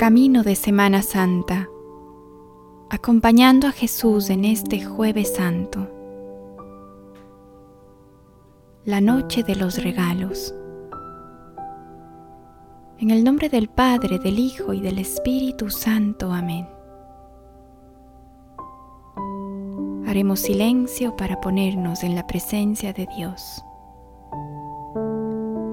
Camino de Semana Santa, acompañando a Jesús en este jueves santo, la noche de los regalos. En el nombre del Padre, del Hijo y del Espíritu Santo. Amén. Haremos silencio para ponernos en la presencia de Dios.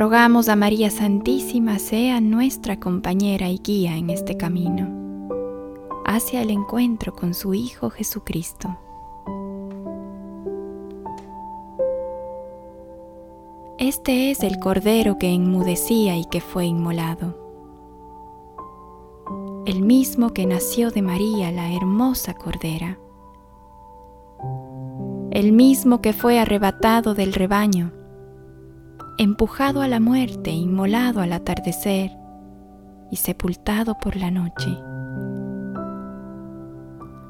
Rogamos a María Santísima sea nuestra compañera y guía en este camino, hacia el encuentro con su Hijo Jesucristo. Este es el Cordero que enmudecía y que fue inmolado, el mismo que nació de María la hermosa Cordera, el mismo que fue arrebatado del rebaño, empujado a la muerte, inmolado al atardecer y sepultado por la noche.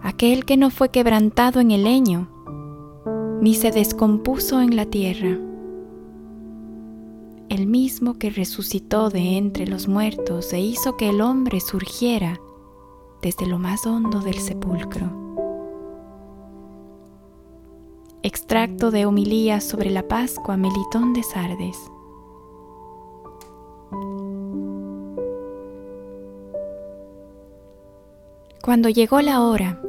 Aquel que no fue quebrantado en el leño, ni se descompuso en la tierra. El mismo que resucitó de entre los muertos e hizo que el hombre surgiera desde lo más hondo del sepulcro. Extracto de homilía sobre la Pascua Melitón de Sardes. Cuando llegó la hora,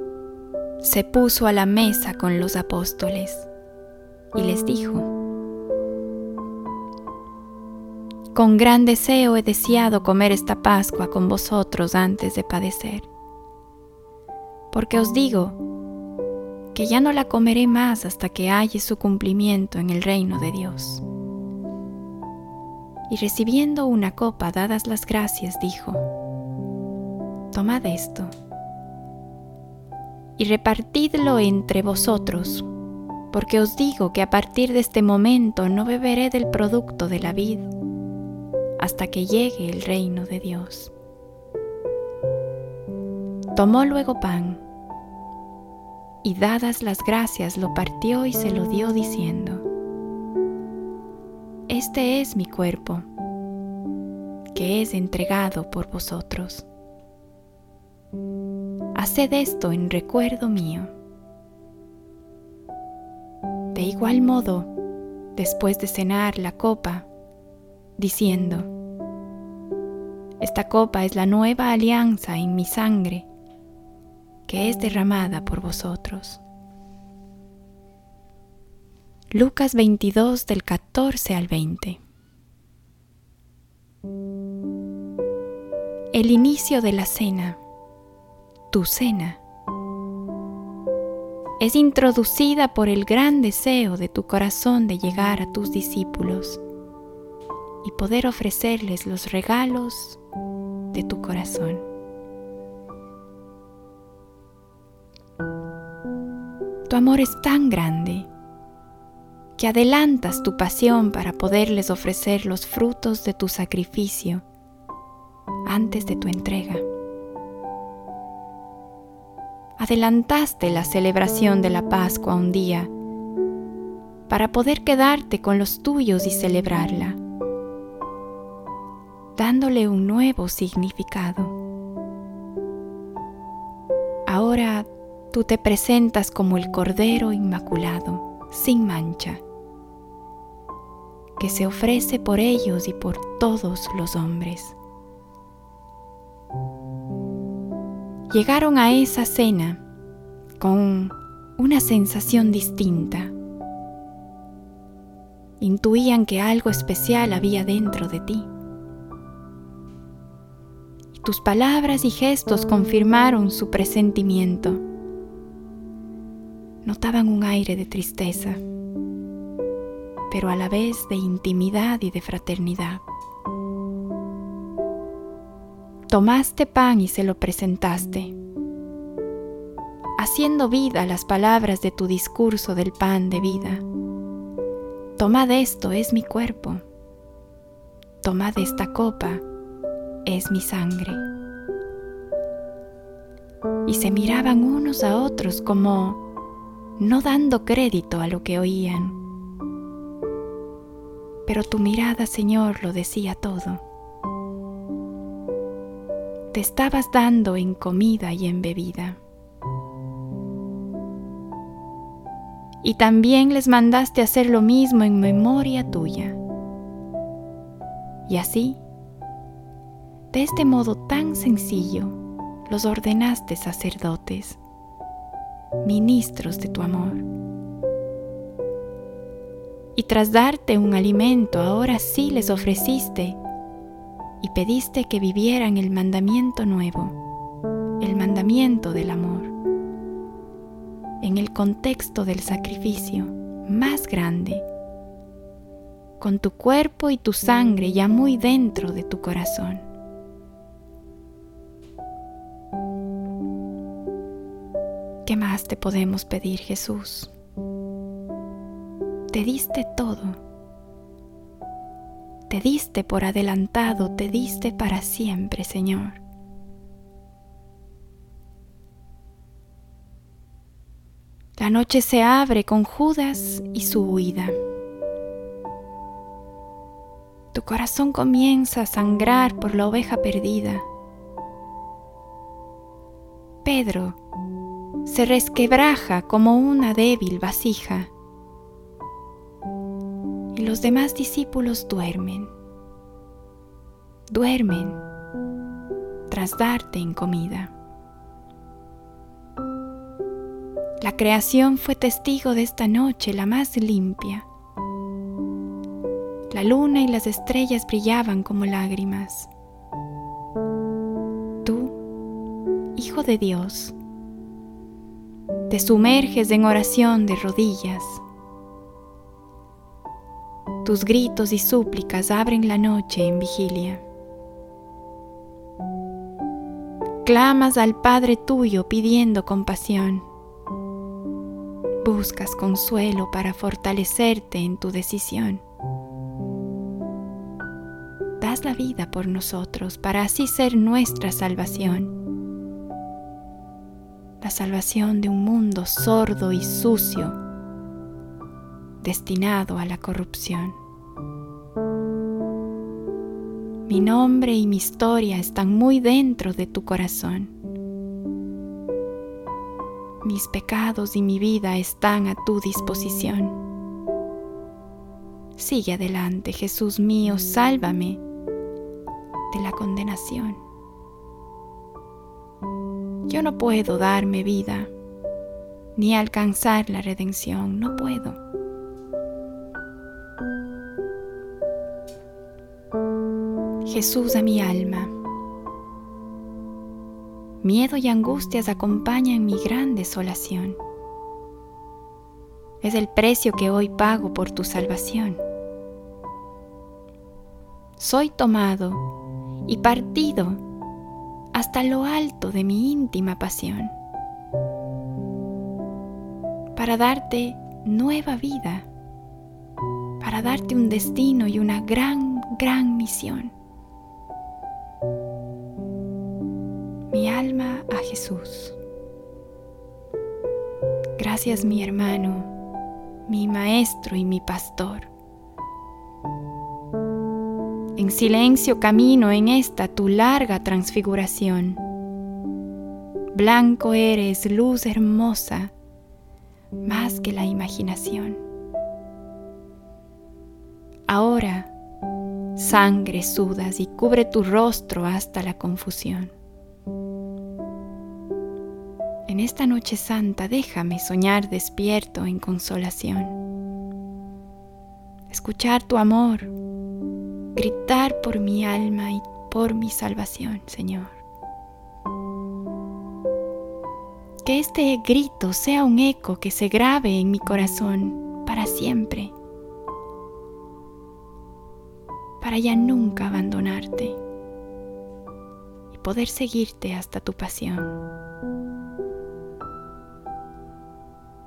se puso a la mesa con los apóstoles y les dijo, Con gran deseo he deseado comer esta Pascua con vosotros antes de padecer, porque os digo, que ya no la comeré más hasta que halle su cumplimiento en el reino de Dios. Y recibiendo una copa dadas las gracias, dijo, Tomad esto y repartidlo entre vosotros, porque os digo que a partir de este momento no beberé del producto de la vid hasta que llegue el reino de Dios. Tomó luego pan, y dadas las gracias lo partió y se lo dio diciendo, Este es mi cuerpo, que es entregado por vosotros. Haced esto en recuerdo mío. De igual modo, después de cenar la copa, diciendo, Esta copa es la nueva alianza en mi sangre que es derramada por vosotros. Lucas 22 del 14 al 20. El inicio de la cena, tu cena, es introducida por el gran deseo de tu corazón de llegar a tus discípulos y poder ofrecerles los regalos de tu corazón. Tu amor es tan grande que adelantas tu pasión para poderles ofrecer los frutos de tu sacrificio antes de tu entrega. Adelantaste la celebración de la Pascua un día para poder quedarte con los tuyos y celebrarla, dándole un nuevo significado. Ahora tú te presentas como el Cordero Inmaculado, sin mancha, que se ofrece por ellos y por todos los hombres. Llegaron a esa cena con una sensación distinta. Intuían que algo especial había dentro de ti. Tus palabras y gestos confirmaron su presentimiento notaban un aire de tristeza, pero a la vez de intimidad y de fraternidad. Tomaste pan y se lo presentaste, haciendo vida las palabras de tu discurso del pan de vida. Tomad esto, es mi cuerpo. Tomad esta copa, es mi sangre. Y se miraban unos a otros como no dando crédito a lo que oían. Pero tu mirada, Señor, lo decía todo. te estabas dando en comida y en bebida. Y también les mandaste hacer lo mismo en memoria tuya. Y así, de este modo tan sencillo, los ordenaste sacerdotes, ministros de tu amor. Y tras darte un alimento, ahora sí les ofreciste y pediste que vivieran el mandamiento nuevo, el mandamiento del amor, en el contexto del sacrificio más grande, con tu cuerpo y tu sangre ya muy dentro de tu corazón. Te podemos pedir, Jesús? Te diste todo te diste por adelantado, te diste para siempre, Señor. La noche se abre con Judas y su huida. Tu corazón comienza a sangrar por la oveja perdida. Pedro se resquebraja como una débil vasija los demás discípulos duermen. Duermen tras darte en comida. La creación fue testigo de esta noche la más limpia. La luna y las estrellas brillaban como lágrimas. Tú, Hijo de Dios, te sumerges en oración de rodillas tus gritos y súplicas abren la noche en vigilia. Clamas al Padre tuyo pidiendo compasión. Buscas consuelo para fortalecerte en tu decisión. Das la vida por nosotros para así ser nuestra salvación. La salvación de un mundo sordo y sucio destinado a la corrupción. Mi nombre y mi historia están muy dentro de tu corazón. Mis pecados y mi vida están a tu disposición. Sigue adelante, Jesús mío, sálvame de la condenación. Yo no puedo darme vida ni alcanzar la redención, no puedo. Jesús a mi alma. Miedo y angustias acompañan mi gran desolación. Es el precio que hoy pago por tu salvación. Soy tomado y partido hasta lo alto de mi íntima pasión para darte nueva vida, para darte un destino y una gran, gran misión. mi alma a Jesús. Gracias mi hermano, mi maestro y mi pastor. En silencio camino en esta tu larga transfiguración. Blanco eres, luz hermosa, más que la imaginación. Ahora, sangre sudas y cubre tu rostro hasta la confusión. En esta noche santa déjame soñar despierto en consolación. Escuchar tu amor, gritar por mi alma y por mi salvación, Señor. Que este grito sea un eco que se grabe en mi corazón para siempre, para ya nunca abandonarte y poder seguirte hasta tu pasión.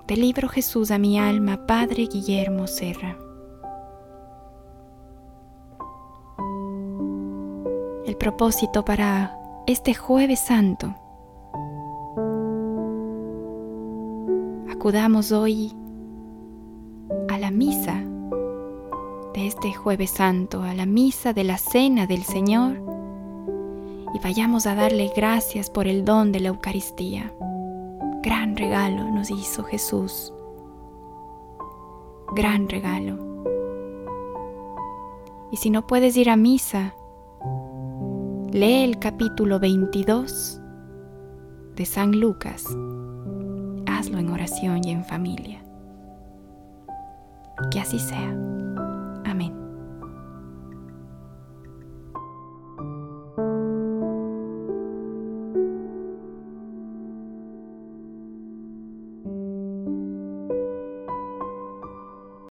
Del libro Jesús a mi alma, Padre Guillermo Serra. Propósito para este jueves santo. Acudamos hoy a la misa de este jueves santo, a la misa de la cena del Señor y vayamos a darle gracias por el don de la Eucaristía. Gran regalo nos hizo Jesús. Gran regalo. Y si no puedes ir a misa, lee el capítulo 22 de San Lucas. Hazlo en oración y en familia. Que así sea.